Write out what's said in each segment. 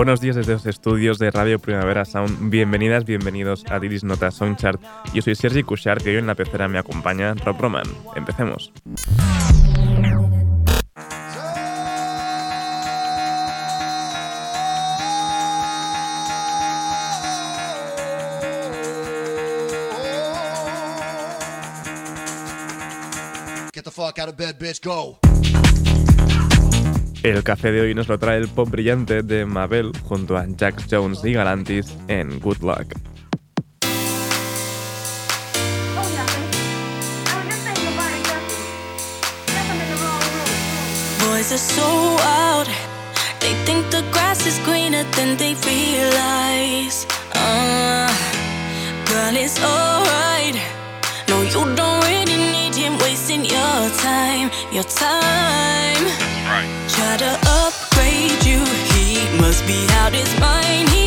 Buenos días desde los estudios de Radio Primavera Sound. Bienvenidas, bienvenidos a Diris Nota Soundchart. Yo soy Sergi Cushar, que hoy en la pecera me acompaña Rob Roman. Empecemos. Get the fuck out of bed, bitch, go. El café de hoy nos lo trae el pop brillante de Mabel junto a Jack Jones y Galantis en Good Luck. Boys are so out. They think the grass is greener than they realize. Uh, girl, it's alright. No, you don't really need him wasting your time, your time. Try to upgrade you, he must be out his mind. He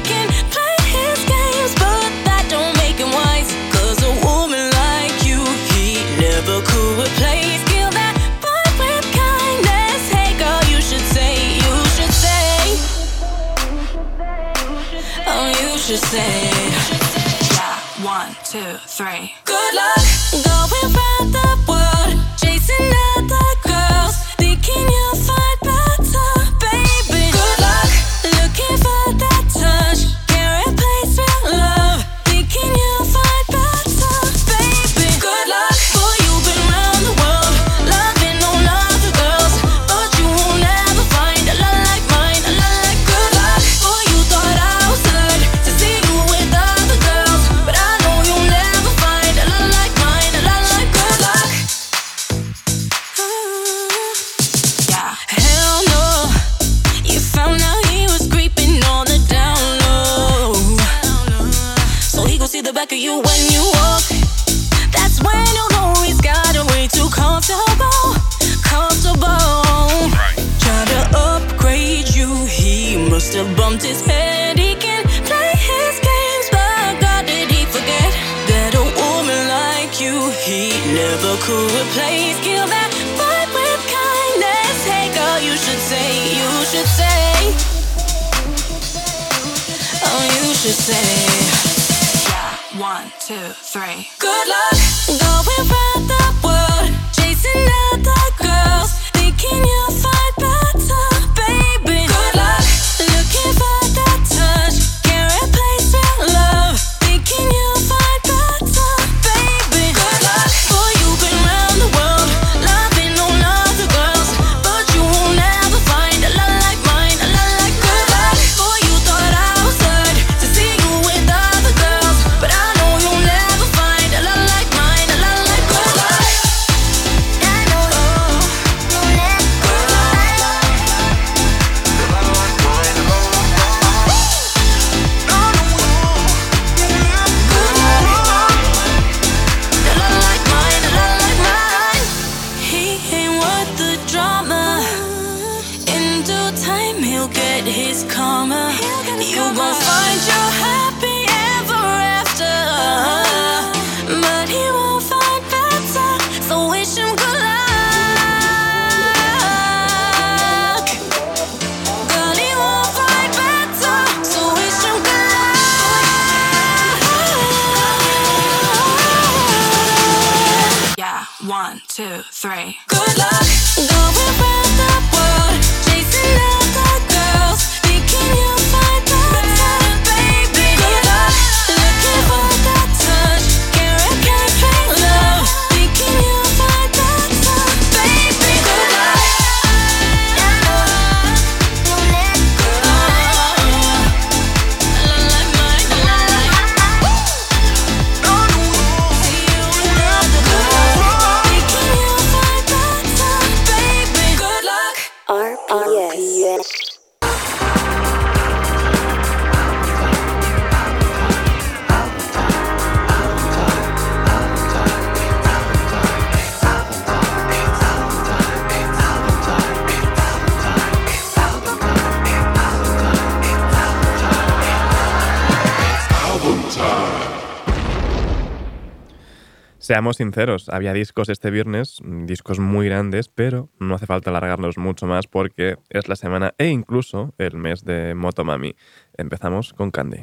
Seamos sinceros, había discos este viernes, discos muy grandes, pero no hace falta alargarnos mucho más porque es la semana e incluso el mes de Motomami. Empezamos con Candy.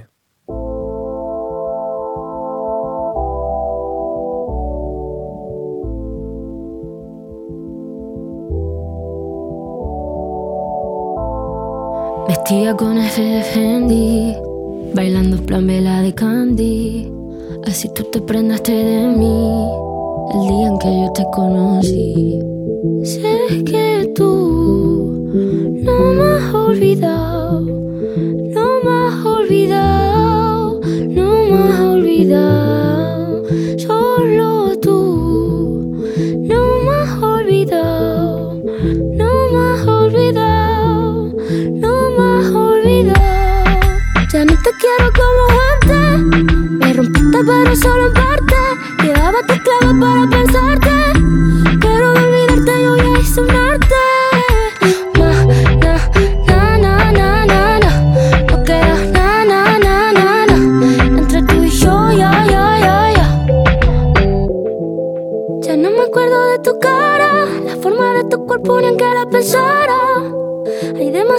Vestida con Fendi, bailando plan vela de Candy. Así tú te prendaste de mí el día en que yo te conocí. Sé que tú no me has olvidado, no me has olvidado, no me has olvidado. Pero solo en parte. Quedaba tu clave para pensarte. Pero de olvidarte yo ya hice un arte. Na, na, na, na, na, na. No queda na, na, na, na, na. Entre tú y yo, ya, ya, ya, ya. Ya no me acuerdo de tu cara, la forma de tu cuerpo ni en que la pensara.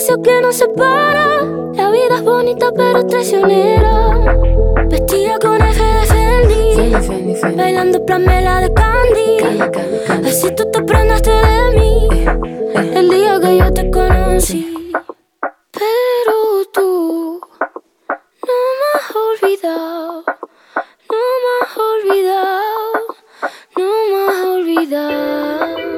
Demasiado que nos separa. La vida es bonita pero traicionera. Vestida con F de Bailando plamela de candy. Así tú te prendaste de mí. El día que yo te conocí. Pero tú no me has olvidado. No me has olvidado. No me has olvidado.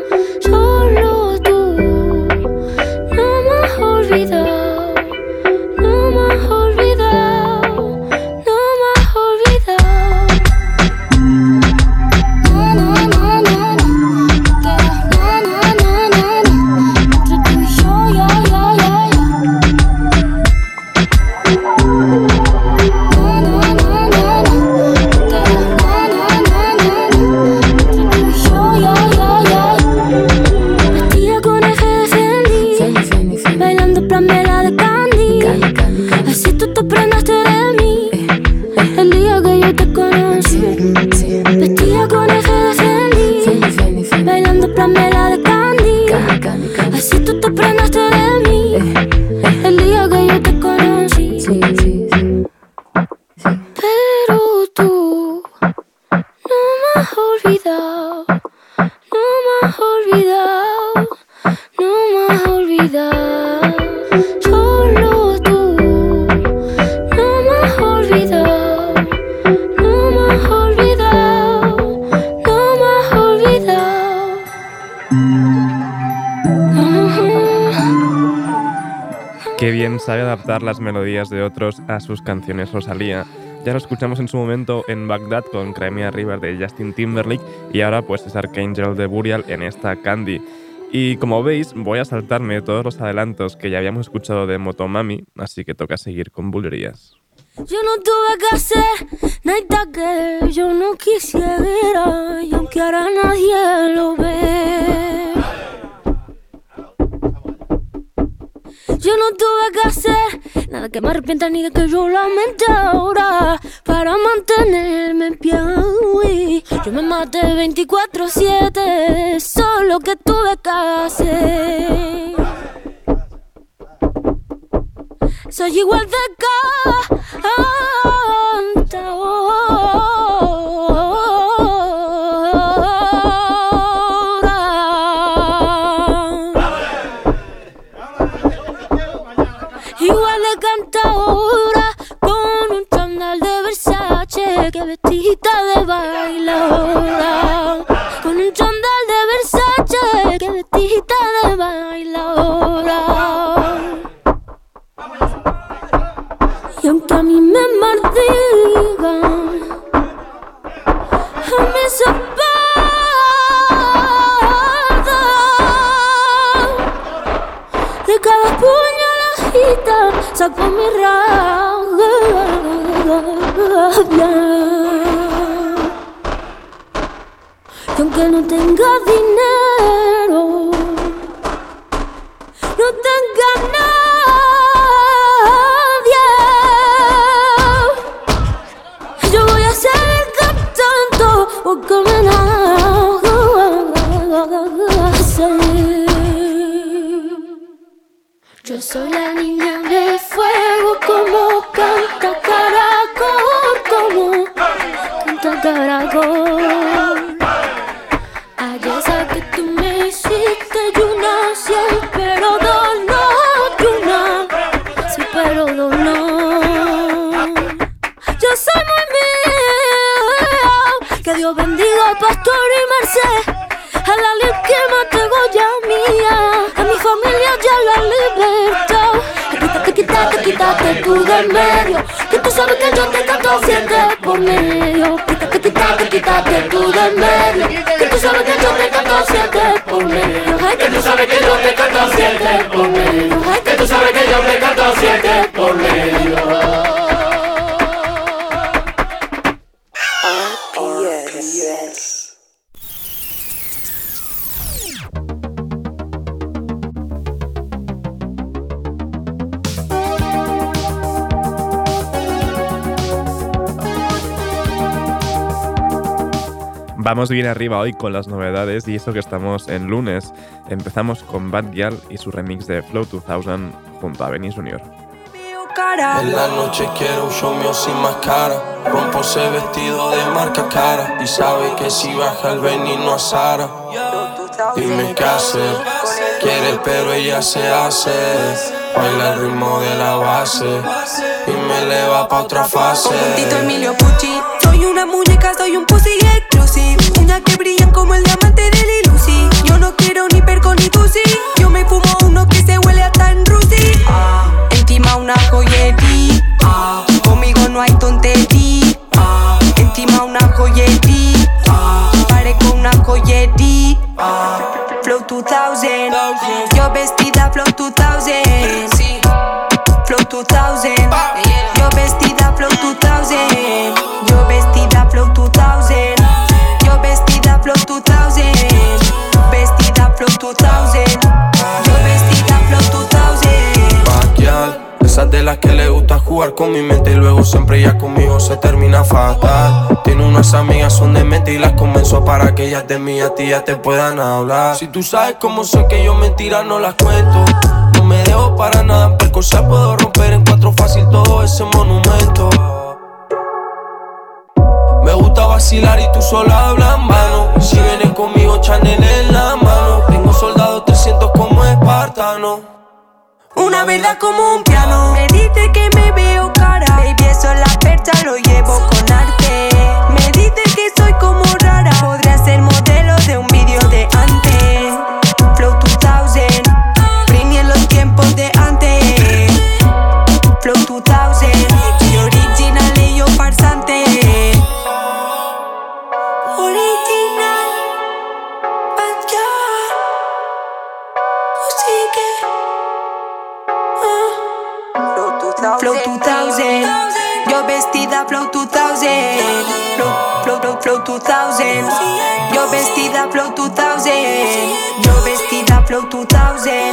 Las melodías de otros a sus canciones Rosalía. Ya lo escuchamos en su momento en Bagdad con Crimea River de Justin Timberlake y ahora pues es Archangel de Burial en esta Candy. Y como veis, voy a saltarme todos los adelantos que ya habíamos escuchado de Motomami, así que toca seguir con bulerías. Yo no tuve que hacer nada que yo no quisiera, y aunque ahora nadie lo ve. No tuve que hacer nada que me arrepienta ni de que yo lamente ahora para mantenerme en pie. Yo me maté 24-7, solo que tuve que hacer. Soy igual de que yo te canto siete por medio. Quítate, quítate, quítate tú del medio, que tú sabes que yo te canto siete por medio. Que tú sabes que yo te canto siete por medio. Que tú sabes que yo te canto siete por medio. Vamos bien arriba hoy con las novedades y eso que estamos en lunes. Empezamos con Bad Gyal y su remix de Flow 2000 junto a Benny Junior. En la noche quiero un show mío sin máscara. Rompo ese vestido de marca cara. Y sabe que si baja el veneno a Sara. Dime qué hacer. Quiere pero ella se hace. Baila el ritmo de la base. Y me eleva pa' otra fase. Tito Emilio Pucci. Soy una muñeca, soy un pussy Uñas que brillan como el diamante de Lil Lucy. Yo no quiero ni perco ni tusi. Yo me fumo uno que se huele hasta en Rusi. Encima una joyería. Conmigo no hay tontería. Encima una joyería. Parezco una joyería. Flow 2000. Yo vestida Flow 2000. 2000. Yo vestida Flow 2000. Backyal, esas de las que le gusta jugar con mi mente y luego siempre ya conmigo se termina fatal. Tiene unas amigas son de mente y las convenzo para que ellas de mí a ti ya te puedan hablar. Si tú sabes cómo soy que yo mentiras no las cuento. No me dejo para nada, en cosa puedo romper en cuatro fácil todo ese monumento. Me gusta vacilar y tú sola hablas en vano. Si vienes conmigo, Chanel en la mano. Tengo soldados 300 como espartano. Una verdad como un piano. Me dice que me veo cara. Baby, eso es la percha, lo llevo con arte. Me dice que soy como rara. Podría ser modelo de un vídeo de antes. Vestida Flow 2000, Flow, flow, flow, flow 2000, yo vestida Flow 2000, yo vestida Flow 2000,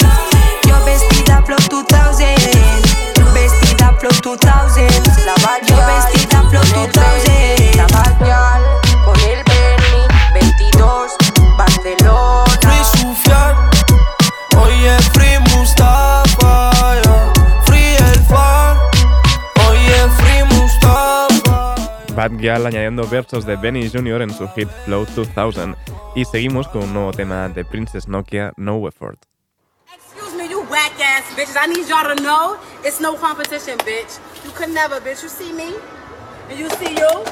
yo vestida Flow 2000, vestida Flow 2000, yo vestida Flow 2000, Bad Gyal añadiendo versos de Benny Jr. en su hit Flow 2000. Y seguimos con un nuevo tema de Princess Nokia, No Effort. Excuse me, you whack ass bitches. I need y'all to know it's no competition, bitch. You could never, bitch. You see me? And you see you?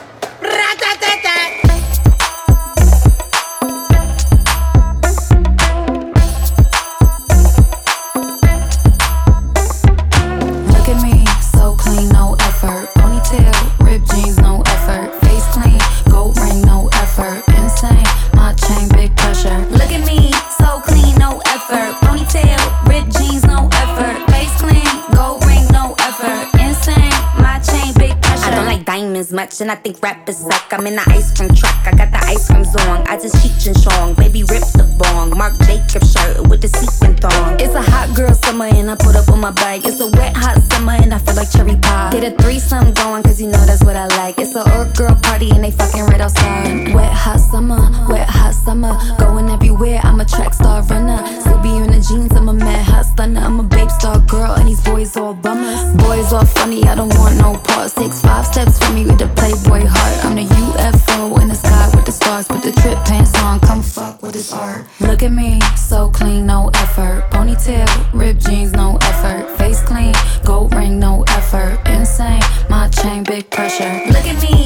And I think rap is suck. I'm in the ice cream truck, I got the ice cream zone. I just cheat and strong, baby rip the bong. Mark Jacob shirt with the sequin thong. It's a hot girl summer and I put up on my bike. It's a wet hot summer and I feel like cherry pie. Get a threesome going cause you know that's what I like. It's a old girl party and they fucking right outside. Wet hot summer, wet hot summer. Going everywhere, I'm a track star runner. Still be in the jeans, I'm a mad hot stunner. I'm a these boys all bummers. Boys all funny, I don't want no parts. Takes five steps from me with the playboy heart. I'm the UFO in the sky with the stars. Put the trip pants on, come fuck with this art. Look at me, so clean, no effort. Ponytail, ripped jeans, no effort. Face clean, gold ring, no effort. Insane, my chain, big pressure. Look at me.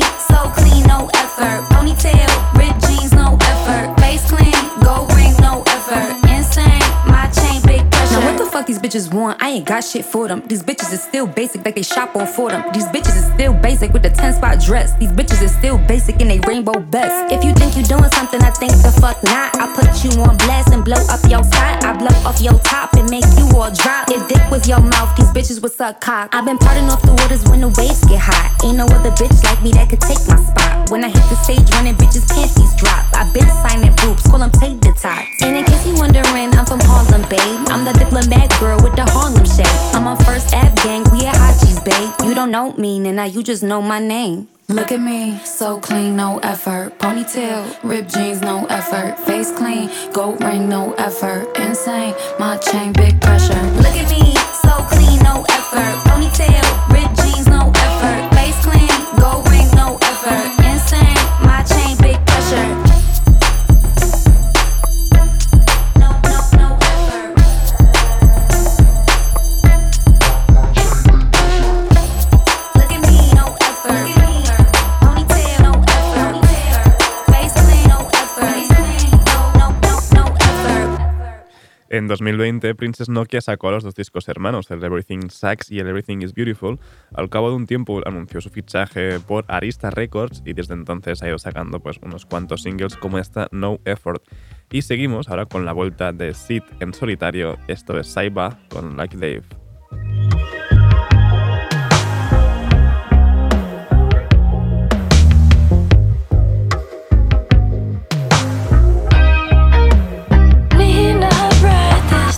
Bitches want? I ain't got shit for them. These bitches is still basic, like they shop on for them. These bitches is still basic with the 10 spot dress. These bitches is still basic in they rainbow best. If you think you doing something, I think the fuck not. I put you on blast and blow up your spot. I blow off your top and make you all drop. If dick was your mouth, these bitches would suck cock. I've been parting off the waters when the waves get hot. Ain't no other bitch like me that could take my spot. When I hit the stage running, bitches panties drop. i been signing boobs, call them tater tots. And in case you wondering, I'm from Harlem, babe. I'm the diplomat girl with the Harlem shake. I'm on first Ave gang, we at Hachi's, babe. You don't know me, and now you just know my name. Look at me, so clean, no effort. Ponytail, ripped jeans, no effort. Face clean, gold ring, no effort. Insane, my chain, big pressure. Look at me, so clean, no effort. Ponytail, 2020, Princess Nokia sacó los dos discos hermanos, el Everything Sucks y el Everything is Beautiful. Al cabo de un tiempo anunció su fichaje por Arista Records y desde entonces ha ido sacando pues, unos cuantos singles como esta No Effort. Y seguimos ahora con la vuelta de Sid en solitario, esto es Saiba con Like Dave.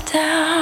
Down.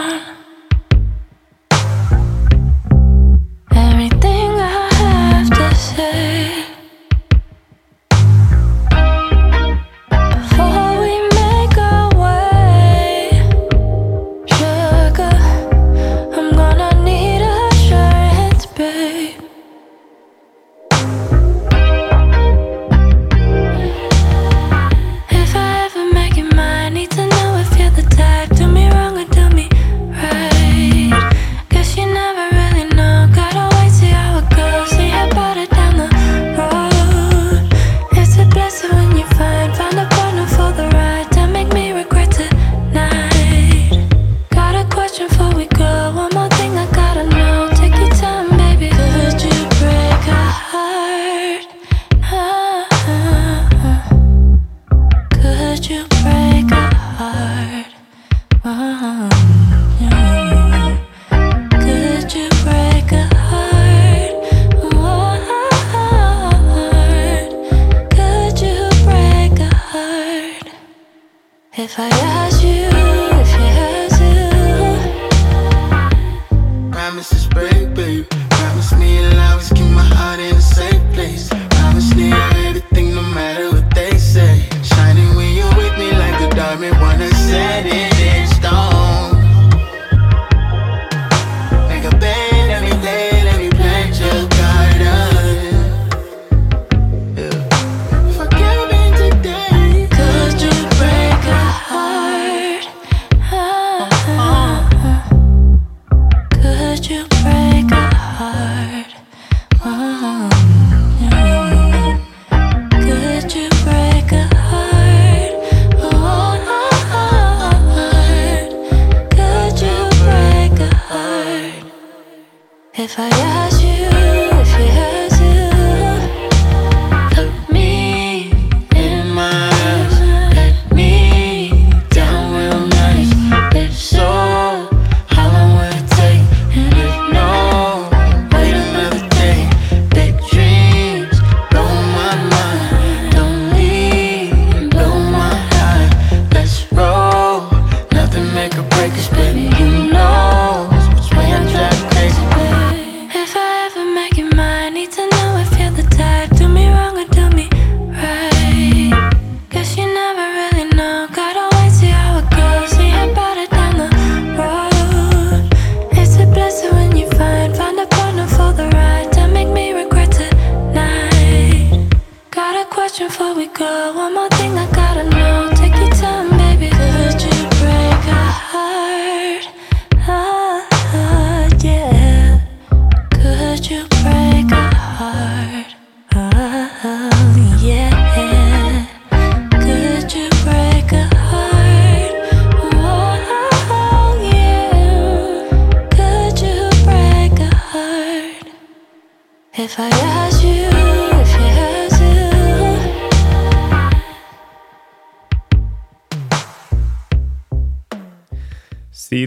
Girl, One more thing I gotta know.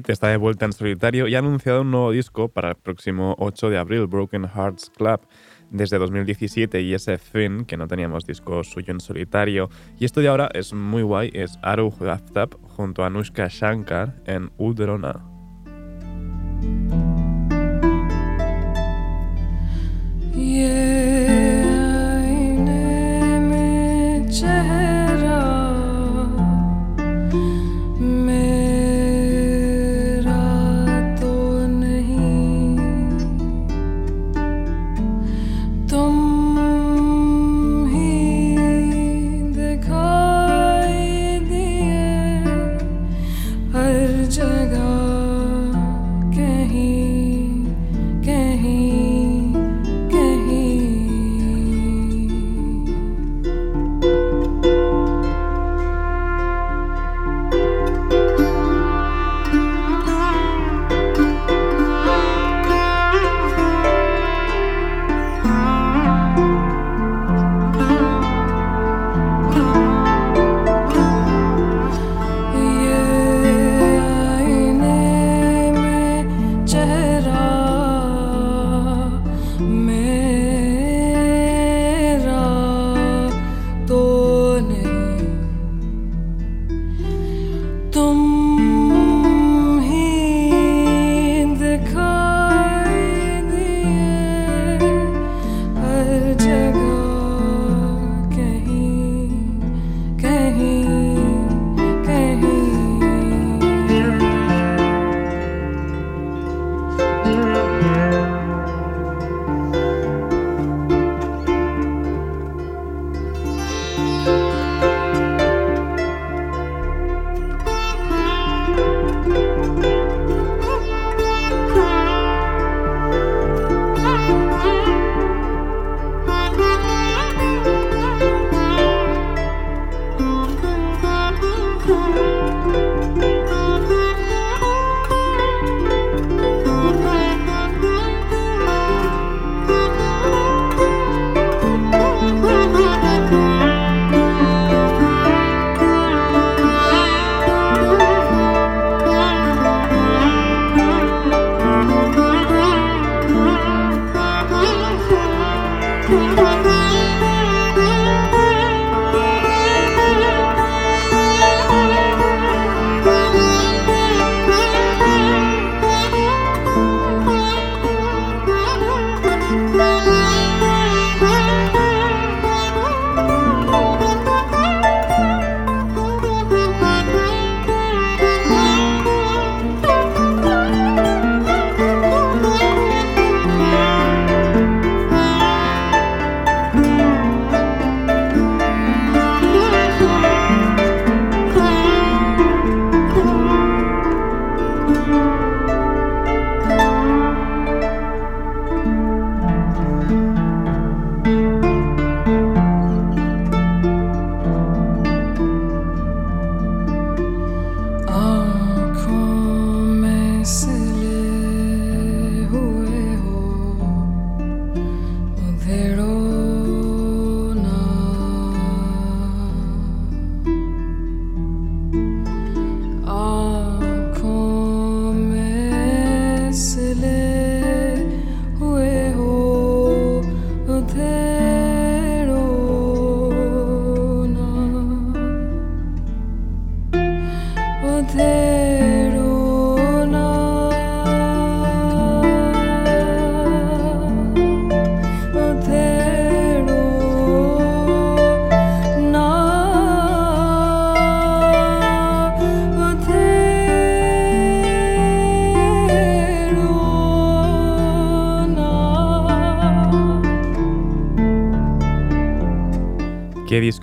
Sid está de vuelta en solitario y ha anunciado un nuevo disco para el próximo 8 de abril, Broken Hearts Club. Desde 2017 y ese fin, que no teníamos disco suyo en solitario. Y esto de ahora es muy guay, es Aru Haftab junto a Anushka Shankar en Udrona.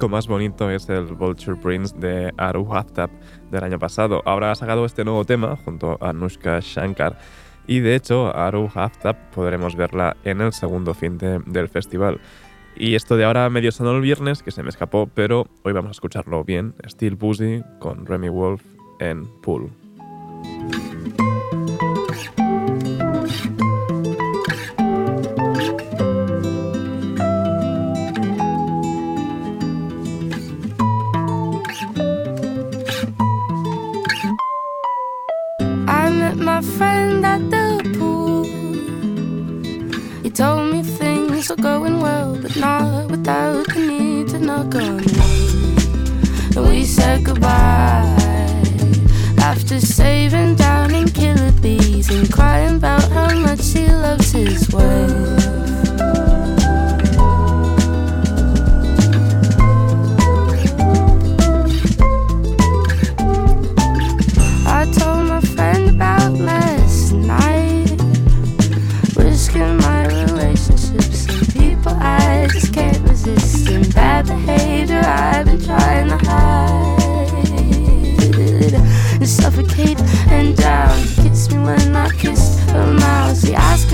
Disco más bonito es el Vulture Prince de Aru Haftab del año pasado. Ahora ha sacado este nuevo tema junto a Anushka Shankar. Y de hecho, Aru Haftab podremos verla en el segundo fin de- del festival. Y esto de ahora medio sonó el viernes, que se me escapó, pero hoy vamos a escucharlo bien. Steel Pussy con Remy Wolf en Pool. told me things were going well, but not without the need to knock on me. And we said goodbye after saving down in killer bees and crying about how much he loves his wife. I've been trying to hide and suffocate and drown. She kissed me when I kiss her mouth. She asks.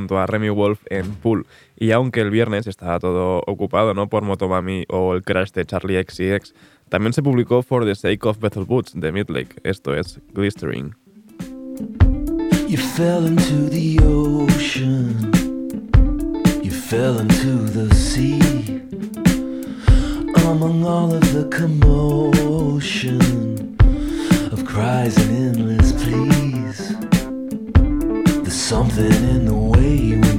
junto a Remy Wolf en Pool. Y aunque el viernes estaba todo ocupado ¿no? por Motomami o el crash de Charlie XCX, también se publicó For the Sake of Bethel Boots de Midlake, esto es Glistering. You fell into the ocean. You fell into the sea. Among all of the commotion of cries and endless pleas. something in the way you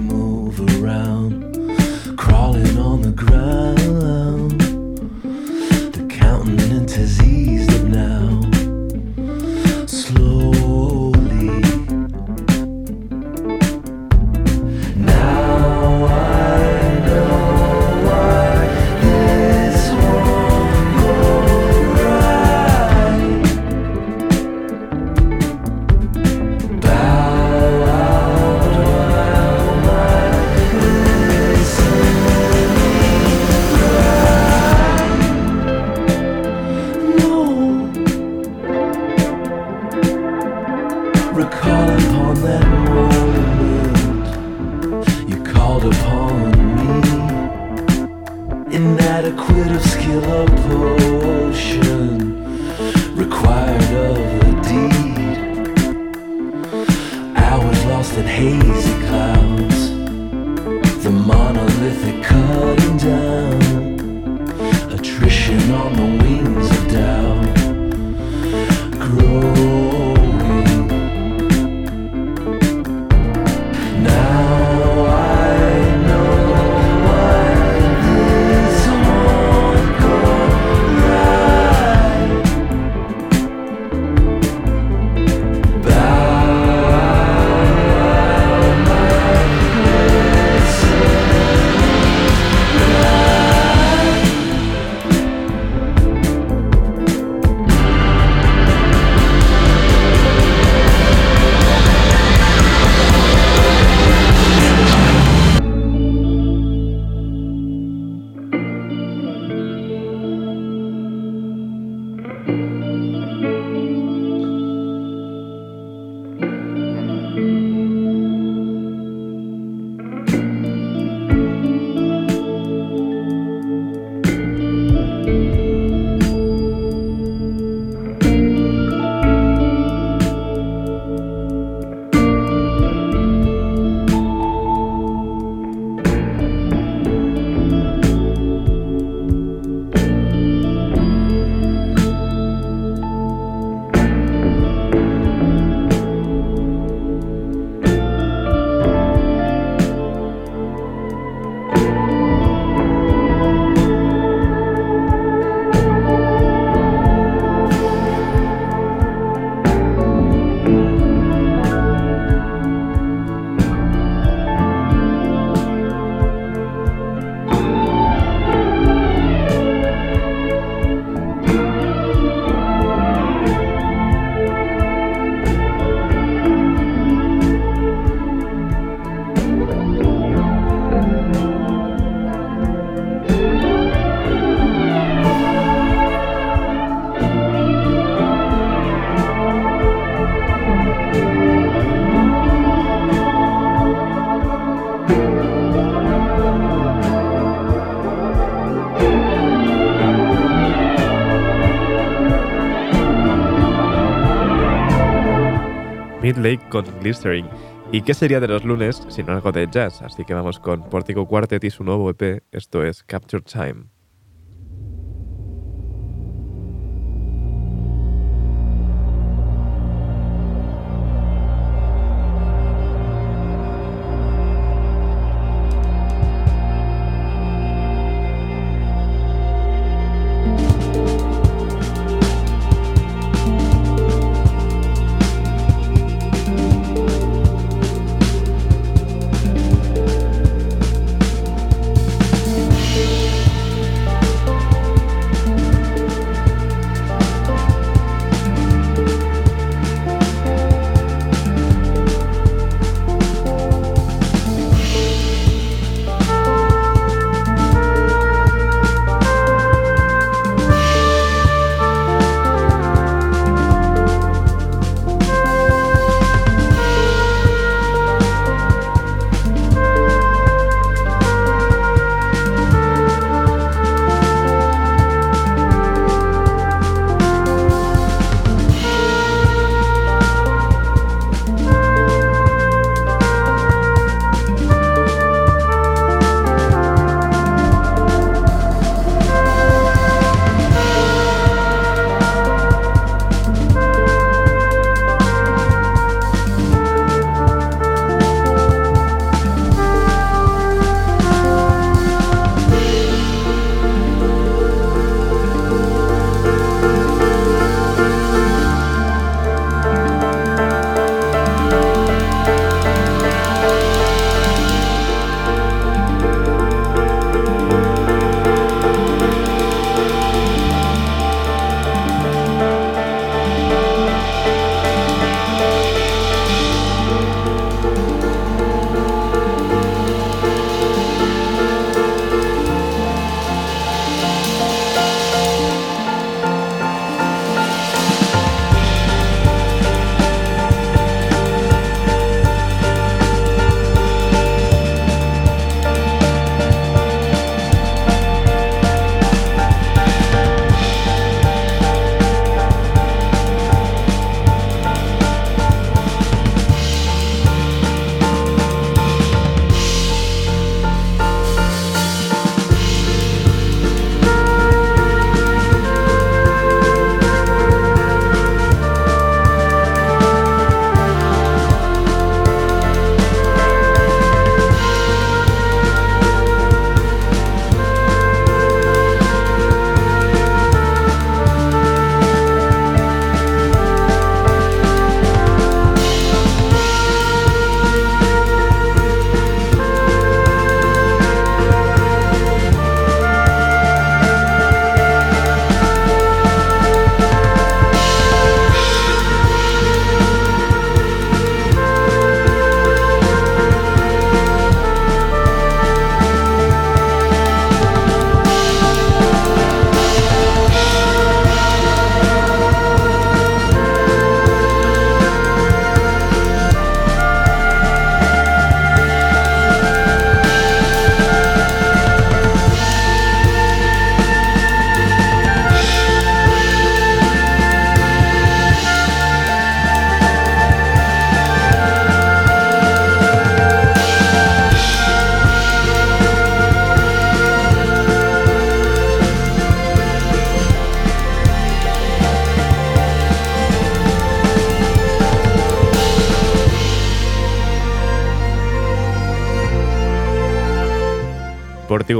Glycerin. ¿Y qué sería de los lunes sin algo de jazz? Así que vamos con Portico Quartet y su nuevo EP, esto es Capture Time.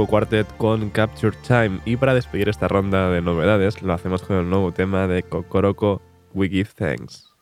Portigo Quartet con Capture Time. Y para despedir esta ronda de novedades, lo hacemos con el nuevo tema de Kokoroko, We Give Thanks.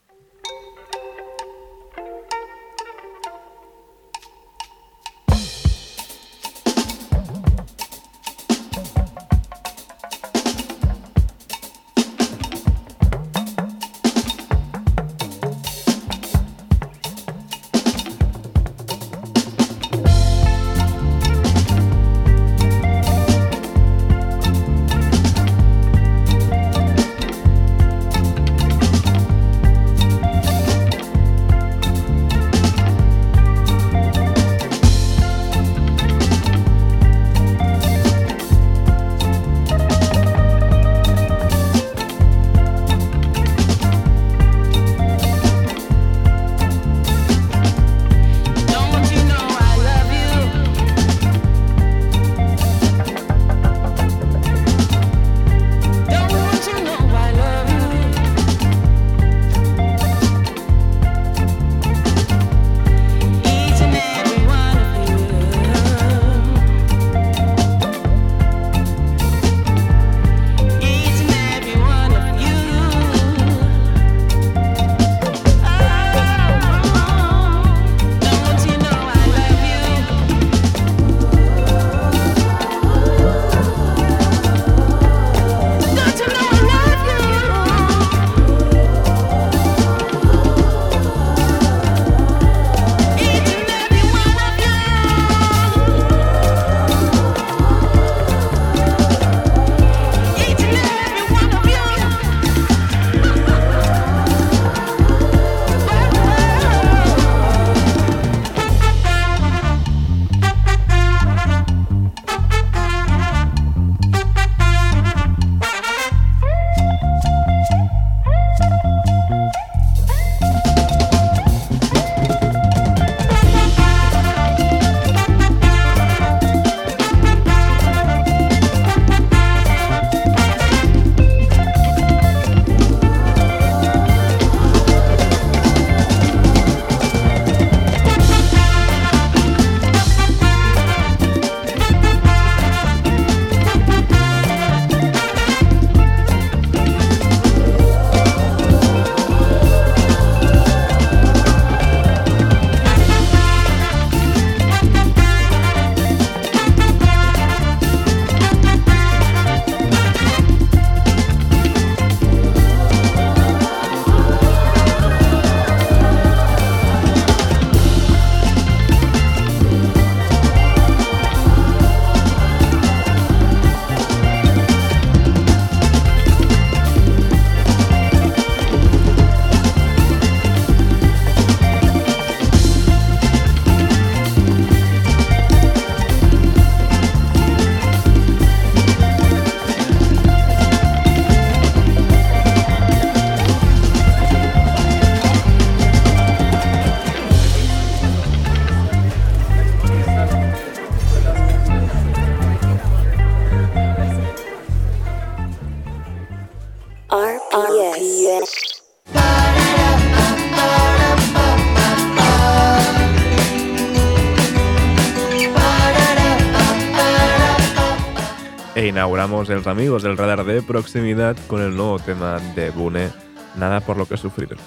Inauguramos los amigos del radar de proximidad con el nuevo tema de Bune, Nada por lo que sufrir.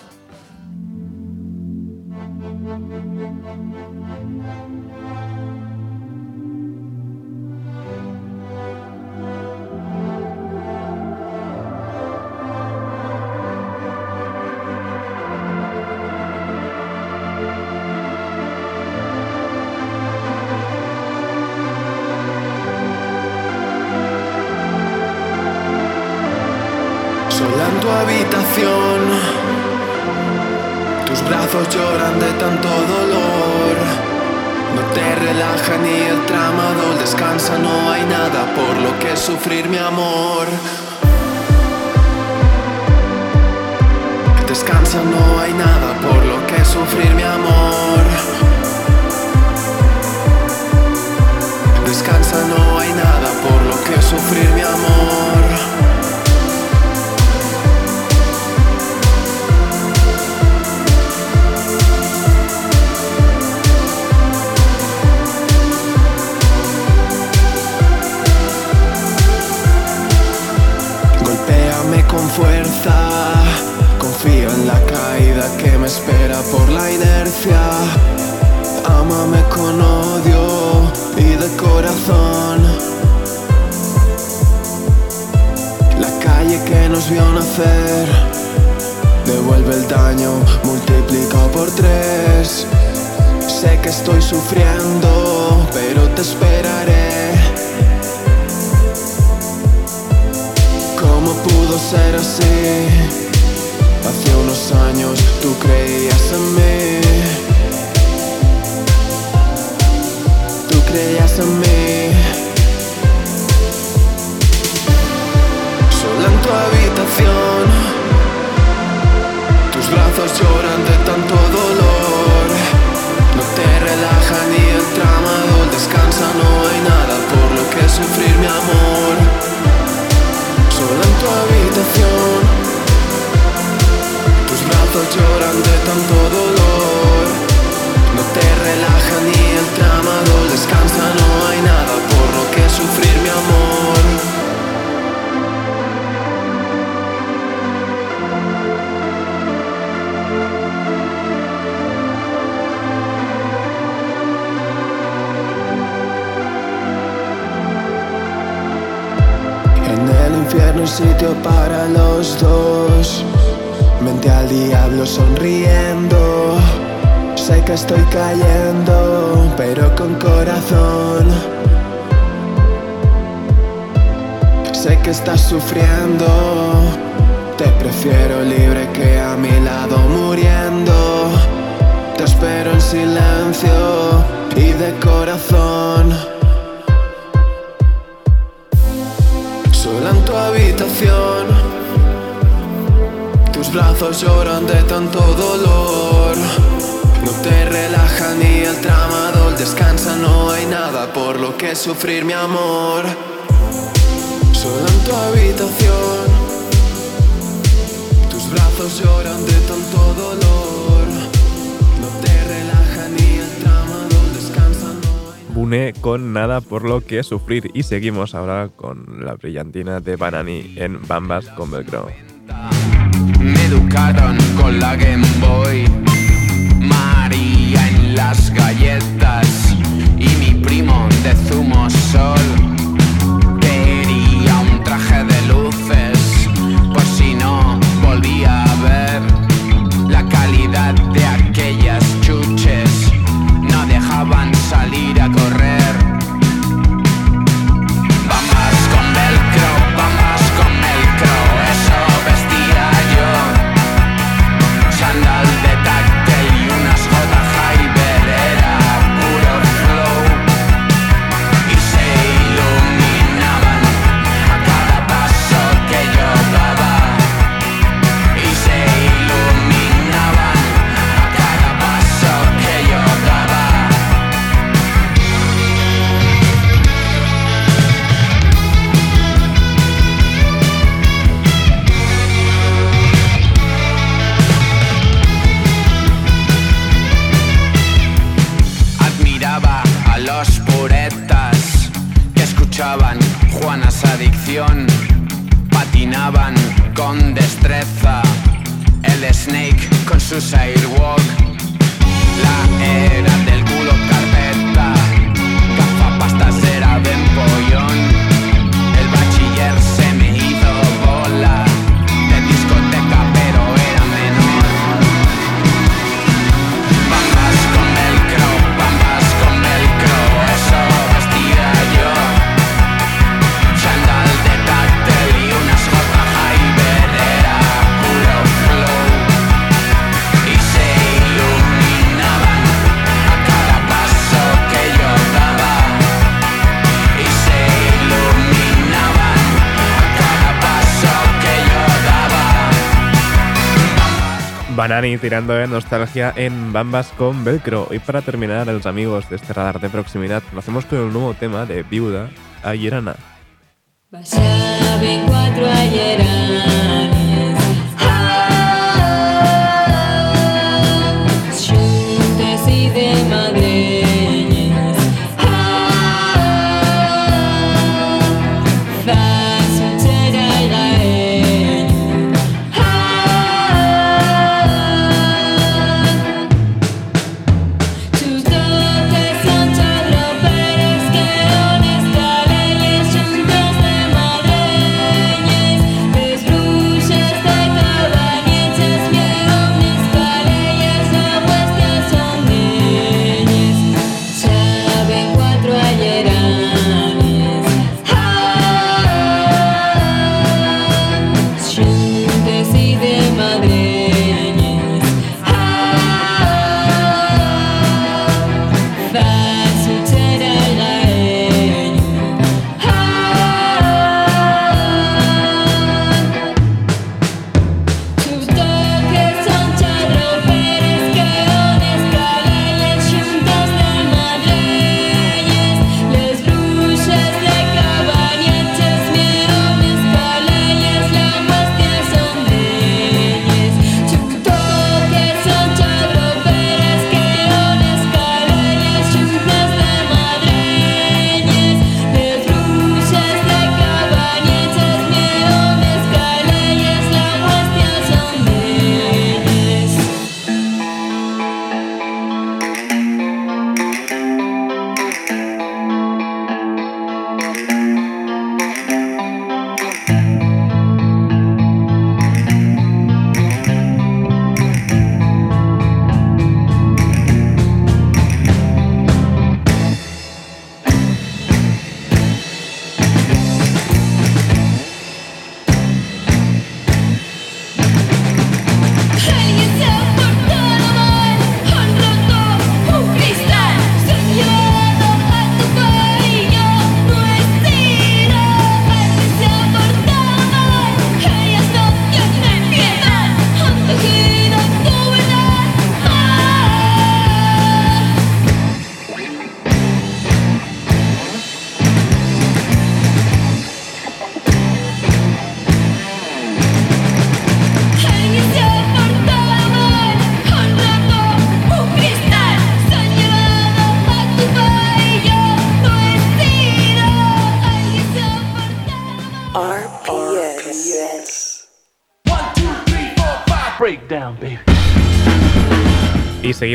Tu habitación, tus brazos lloran de tanto dolor. No te relaja ni el tramador, descansa, no hay nada por lo que sufrir, mi amor. Descansa, no hay nada por lo que sufrir, mi amor. Descansa, no hay nada por lo que sufrir, mi amor. Caída que me espera por la inercia. Ámame con odio y de corazón. La calle que nos vio nacer devuelve el daño multiplicado por tres. Sé que estoy sufriendo, pero te esperaré. ¿Cómo pudo ser así? Hace unos años tú creías en mí. Tú creías en mí. Sola en tu habitación. Tus brazos lloran de tanto dolor. No te relaja estás sufriendo. Te prefiero libre que a mi lado muriendo. Te espero en silencio y de corazón. Sola en tu habitación Tus brazos lloran de tanto dolor No te relaja ni el tramador Descansa, no hay nada por lo que sufrir, mi amor Sola en tu habitación Tus brazos lloran de tanto dolor No te relaja ni el tramador Descansa, no Bune con Nada por lo que sufrir. Y seguimos ahora con la brillantina de Banani en Bambas con Velcro. Me educaron con la Game Boy, María en las galletas y mi primo de zumo sol. Banani tirando de nostalgia en Bambas con Velcro. Y para terminar, los amigos de este radar de proximidad, lo hacemos con el nuevo tema de Viuda Ayerana. Ayerana.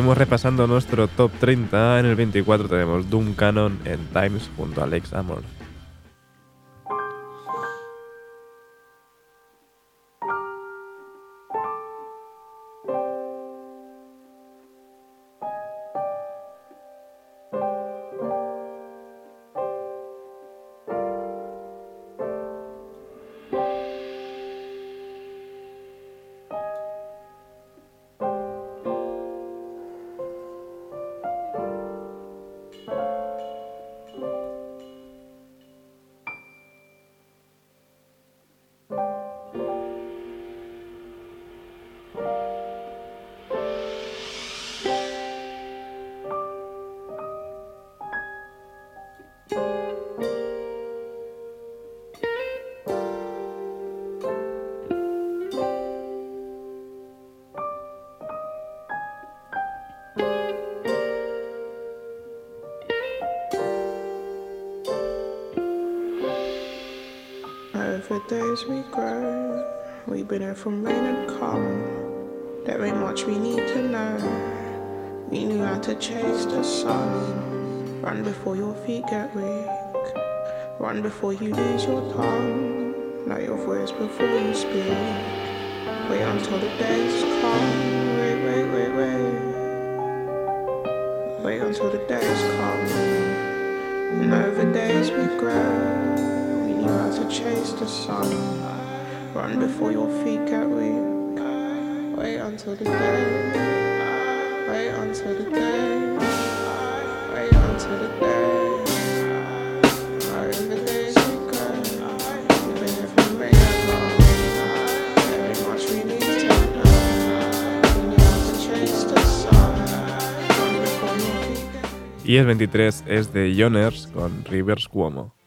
Seguimos repasando nuestro top 30. En el 24 tenemos Doom Cannon en Times junto a Alex Amor. days we grow. we've been here from rain and calm. There ain't much we need to know. We knew how to chase the sun. Run before your feet get weak. Run before you lose your tongue. Know your voice before you speak. Wait until the days come. Wait, wait, wait, wait. Wait until the days come. And over days we grow. You had to chase the sun. Run before your feet get weak. Wait until the day. Wait until the day. Wait until the day. Y 23 es de Joners con Rivers Cuomo.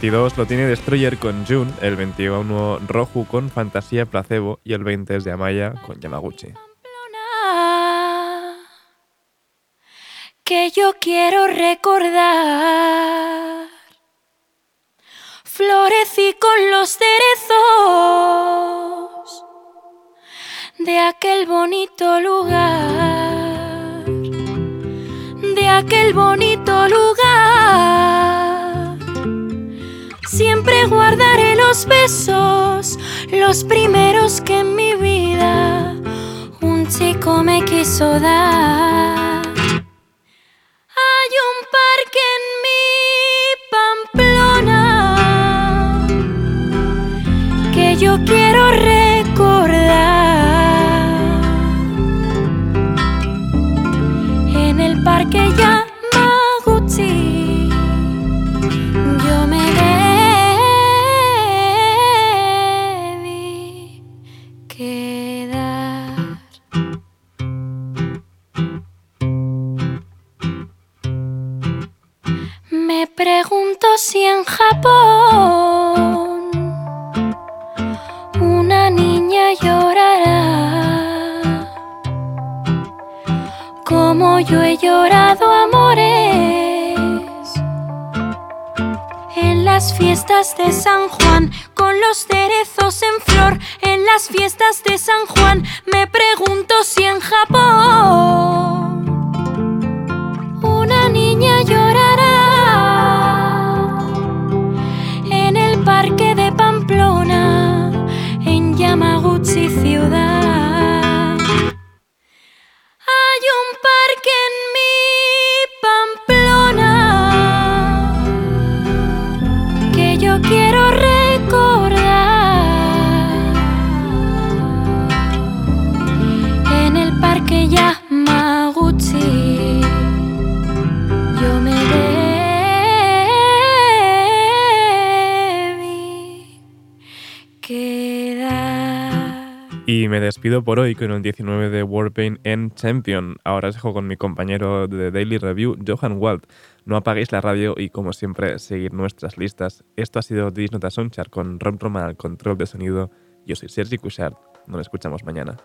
22 lo tiene Destroyer con June, el 21 Roju con Fantasía Placebo y el 20 es de Amaya con Yamaguchi. Que yo quiero recordar. Florecí con los cerezos de aquel bonito lugar. De aquel bonito lugar guardaré los besos, los primeros que en mi vida un chico me quiso dar. Y me despido por hoy con el 19 de Warpaint en Champion. Ahora os dejo con mi compañero de Daily Review, Johan Wald. No apaguéis la radio y, como siempre, seguid nuestras listas. Esto ha sido Disnota Sonchar con Rom Roma al control de sonido. Yo soy Sergi Cushart. Nos escuchamos mañana.